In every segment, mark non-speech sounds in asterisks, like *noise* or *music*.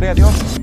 Gloria a Dios.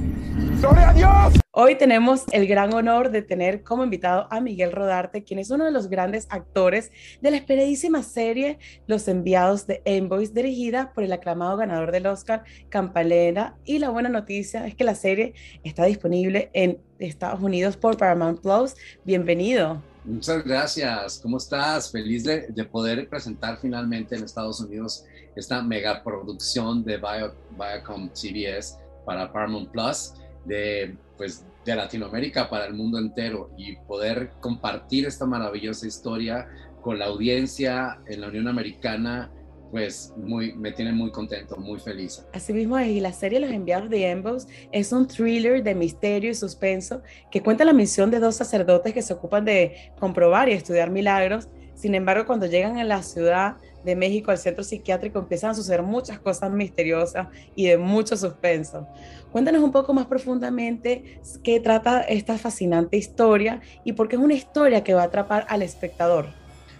¡Gloria a Dios! Hoy tenemos el gran honor de tener como invitado a Miguel Rodarte, quien es uno de los grandes actores de la esperadísima serie Los Enviados de Envoys, dirigida por el aclamado ganador del Oscar, Campalera. Y la buena noticia es que la serie está disponible en Estados Unidos por Paramount Plus. Bienvenido. Muchas gracias. ¿Cómo estás? Feliz de, poder presentar finalmente en Estados Unidos esta megaproducción de Viacom CBS para Paramount Plus de, pues, de Latinoamérica para el mundo entero y poder compartir esta maravillosa historia con la audiencia en la Unión Americana pues muy, me tiene muy contento, muy feliz. Asimismo, y la serie Los Enviados de Embos es un thriller de misterio y suspenso que cuenta la misión de dos sacerdotes que se ocupan de comprobar y estudiar milagros. Sin embargo, cuando llegan a la ciudad de México, al centro psiquiátrico, empiezan a suceder muchas cosas misteriosas y de mucho suspenso. Cuéntanos un poco más profundamente qué trata esta fascinante historia y por qué es una historia que va a atrapar al espectador.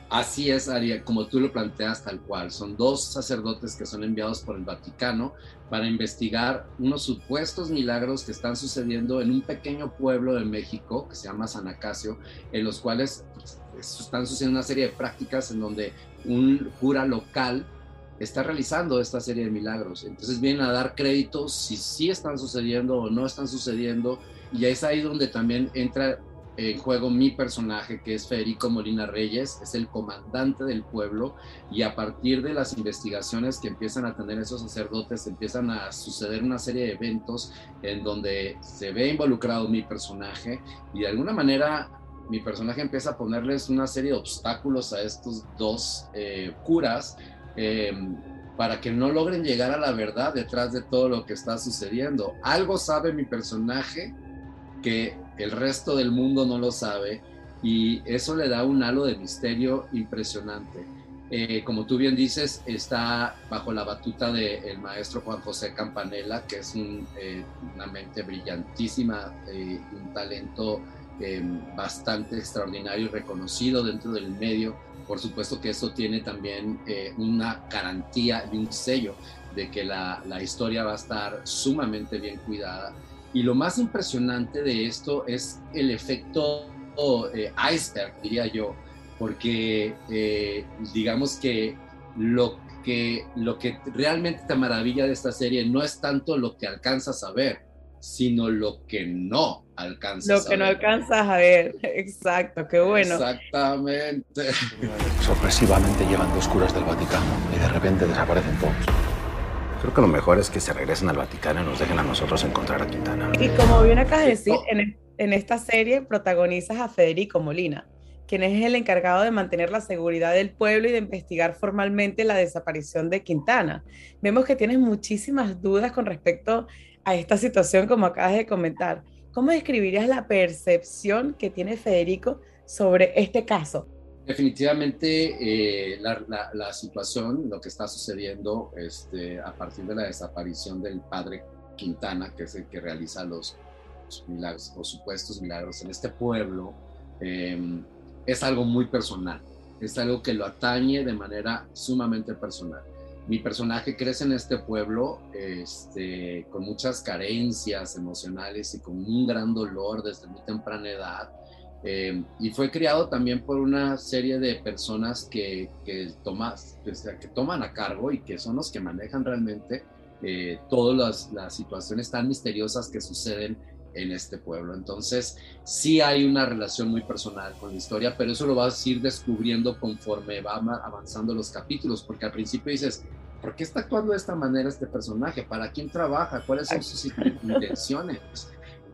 Así es, Aria, como tú lo planteas tal cual. Son dos sacerdotes que son enviados por el Vaticano para investigar unos supuestos milagros que están sucediendo en un pequeño pueblo de México que se llama San Acacio, en los cuales pues, están sucediendo una serie de prácticas en donde un cura local está realizando esta serie de milagros. Entonces vienen a dar créditos si sí están sucediendo o no están sucediendo. Y es ahí donde también entra en juego mi personaje, que es Federico Molina Reyes, es el comandante del pueblo. Y a partir de las investigaciones que empiezan a tener esos sacerdotes, empiezan a suceder una serie de eventos en donde se ve involucrado mi personaje. Y de alguna manera mi personaje empieza a ponerles una serie de obstáculos a estos dos eh, curas eh, para que no logren llegar a la verdad detrás de todo lo que está sucediendo. Algo sabe mi personaje que el resto del mundo no lo sabe y eso le da un halo de misterio impresionante. Eh, como tú bien dices, está bajo la batuta del maestro Juan José Campanella, que es una mente brillantísima, un talento bastante extraordinario y reconocido dentro del medio. Por supuesto que eso tiene también eh, una garantía y un sello de que la, historia va a estar sumamente bien cuidada. Y lo más impresionante de esto es el efecto eh, iceberg, diría yo, porque eh, digamos que lo, que lo que realmente te maravilla de esta serie no es tanto lo que alcanzas a ver, sino lo que no alcanzas Lo que no alcanzas a ver, *laughs* exacto, qué bueno. Exactamente. Sorpresivamente llegan dos curas del Vaticano y de repente desaparecen todos. Creo que lo mejor es que se regresen al Vaticano y nos dejen a nosotros encontrar a Quintana. Y como bien acabas de decir, en, en esta serie protagonizas a Federico Molina, quien es el encargado de mantener la seguridad del pueblo y de investigar formalmente la desaparición de Quintana. Vemos que tienes muchísimas dudas con respecto a esta situación, como acabas de comentar. ¿Cómo describirías la percepción que tiene Federico sobre este caso? Definitivamente eh, la, situación, lo que está sucediendo este, a partir de la desaparición del padre Quintana, que es el que realiza los, milagros o supuestos milagros en este pueblo, em, es algo muy personal, es algo que lo atañe de manera sumamente personal mi personaje crece en este pueblo este, con muchas carencias emocionales y con un gran dolor desde muy temprana edad. Eh, y fue criado también por una serie de personas que, que, que toman a cargo y que son los que manejan realmente eh, todas las, situaciones tan misteriosas que suceden en este pueblo. Entonces, sí hay una relación muy personal con la historia, pero eso lo vas a ir descubriendo conforme va avanzando los capítulos, porque al principio dices, ¿por qué está actuando de esta manera este personaje? ¿Para quién trabaja? ¿Cuáles son sus *laughs* intenciones?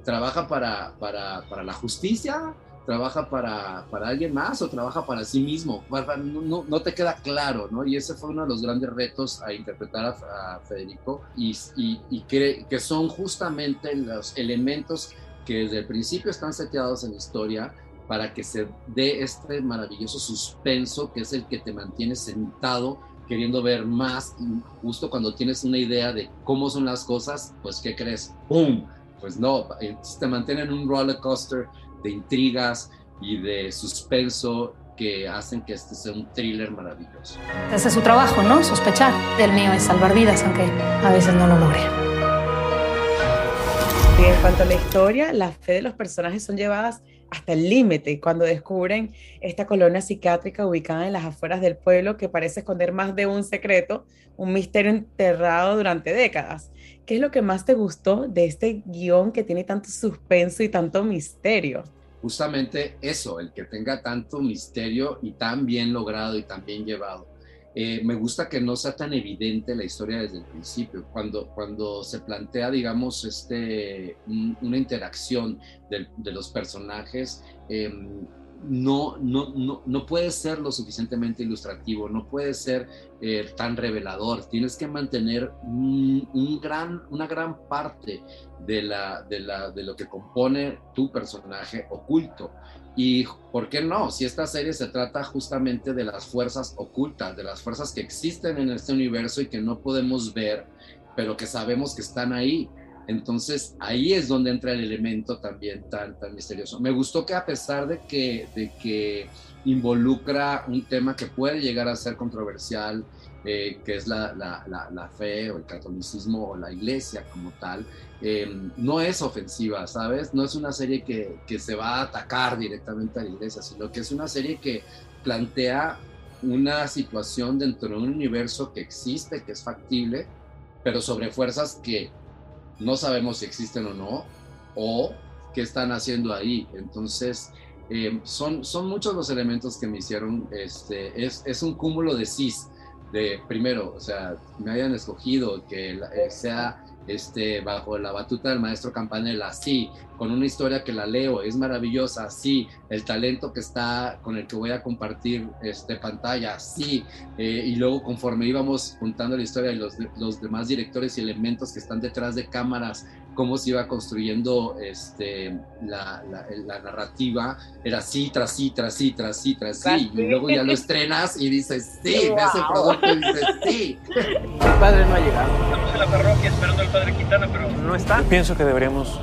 ¿Trabaja para, para, para la justicia? ¿Trabaja para, para, alguien más o trabaja para sí mismo? No, no, te queda claro, ¿no? Y ese fue uno de los grandes retos a interpretar a, Federico y, y, y que, que, son justamente los elementos que desde el principio están seteados en la historia para que se dé este maravilloso suspenso que es el que te mantiene sentado queriendo ver más y justo cuando tienes una idea de cómo son las cosas, pues ¿qué crees? ¡Pum! Pues no, te mantienen en un roller coaster de intrigas y de suspenso que hacen que este sea un thriller maravilloso. Ese es su trabajo, ¿no? Sospechar. El mío es salvar vidas, aunque a veces no lo logre. Y en cuanto a la historia, la fe de los personajes son llevadas hasta el límite cuando descubren esta colonia psiquiátrica ubicada en las afueras del pueblo que parece esconder más de un secreto, un misterio enterrado durante décadas. ¿Qué es lo que más te gustó de este guion que tiene tanto suspenso y tanto misterio? Justamente eso, el que tenga tanto misterio y tan bien logrado y tan bien llevado. Eh, me gusta que no sea tan evidente la historia desde el principio. Cuando, cuando se plantea, digamos, este, una interacción de, los personajes, em, no, no, no, puede ser lo suficientemente ilustrativo, no puede ser eh, tan revelador. Tienes que mantener una gran parte de, la, de, la, de lo que compone tu personaje oculto. Y por qué no, si esta serie se trata justamente de las fuerzas ocultas, de las fuerzas que existen en este universo y que no podemos ver, pero que sabemos que están ahí. Entonces ahí es donde entra el elemento también tan, tan misterioso. Me gustó que a pesar de que, de que involucra un tema que puede llegar a ser controversial, eh, que es la, la, la, fe o el catolicismo o la iglesia como tal, eh, no es ofensiva, ¿sabes? No es una serie que, que, se va a atacar directamente a la iglesia, sino que es una serie que plantea una situación dentro de un universo que existe, que es factible, pero sobre fuerzas que no sabemos si existen o no, o qué están haciendo ahí. Entonces, eh, son, son muchos los elementos que me hicieron, este, es, es un cúmulo de cis de primero, o sea, me hayan escogido, que eh, sea este, bajo la batuta del maestro Campanella, sí, con una historia que la leo, es maravillosa, sí, el talento que está con el que voy a compartir este, pantalla, sí, eh, y luego conforme íbamos juntando la historia y los, los demás directores y elementos que están detrás de cámaras, cómo se iba construyendo este, la, la, narrativa, era sí, tras sí, tras sí, tras sí, tras sí, y luego ya lo estrenas y dices, sí, wow. ves el producto y dices, sí. *laughs* El padre no ha llegado. Estamos en la parroquia esperando al padre Quintana, pero no está. Pienso que deberíamos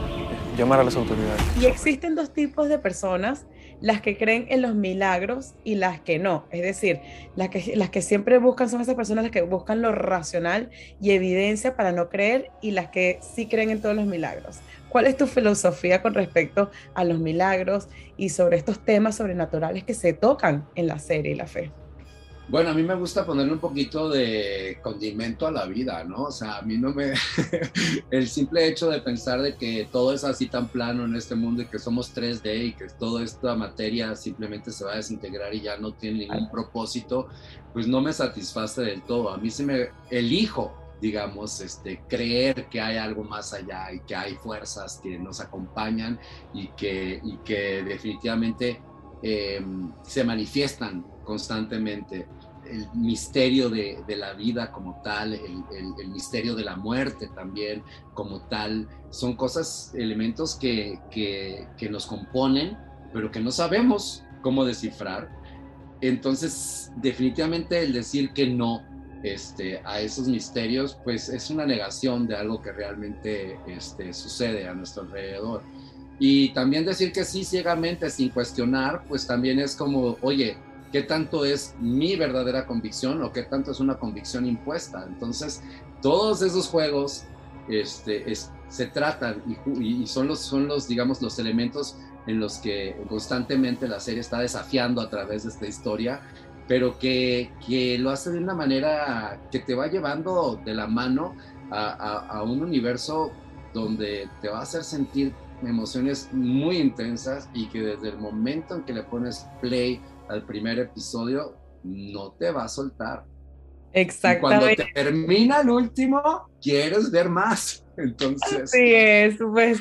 llamar a las autoridades. Y existen dos tipos de personas las que creen en los milagros y las que no. Es decir, las que, las que siempre buscan son esas personas las que buscan lo racional y evidencia para no creer y las que sí creen en todos los milagros. ¿Cuál es tu filosofía con respecto a los milagros y sobre estos temas sobrenaturales que se tocan en la serie la fe? Bueno, a mí me gusta ponerle un poquito de condimento a la vida, ¿no? O sea, a mí no me... *laughs* el simple hecho de pensar de que todo es así tan plano en este mundo y que somos 3D y que toda esta materia simplemente se va a desintegrar y ya no tiene ningún propósito, pues no me satisface del todo. A mí se me elijo digamos, este, creer que hay algo más allá y que hay fuerzas que nos acompañan y que, y que definitivamente eh, se manifiestan constantemente el misterio de, la vida como tal, el, misterio de la muerte también como tal, son cosas, elementos que, que, nos componen, pero que no sabemos cómo descifrar. Entonces, definitivamente el decir que no este, a esos misterios, pues es una negación de algo que realmente este, sucede a nuestro alrededor. Y también decir que sí ciegamente, sin cuestionar, pues también es como, oye, qué tanto es mi verdadera convicción o qué tanto es una convicción impuesta. Entonces, todos esos juegos este, se tratan y, son, los, son los, digamos, los elementos en los que constantemente la serie está desafiando a través de esta historia, pero que, que lo hace de una manera que te va llevando de la mano a, a un universo donde te va a hacer sentir emociones muy intensas y que desde el momento en que le pones play al primer episodio, no te va a soltar. Exactamente. Y cuando termina el último, quieres ver más. *laughs* Entonces. Sí, es, pues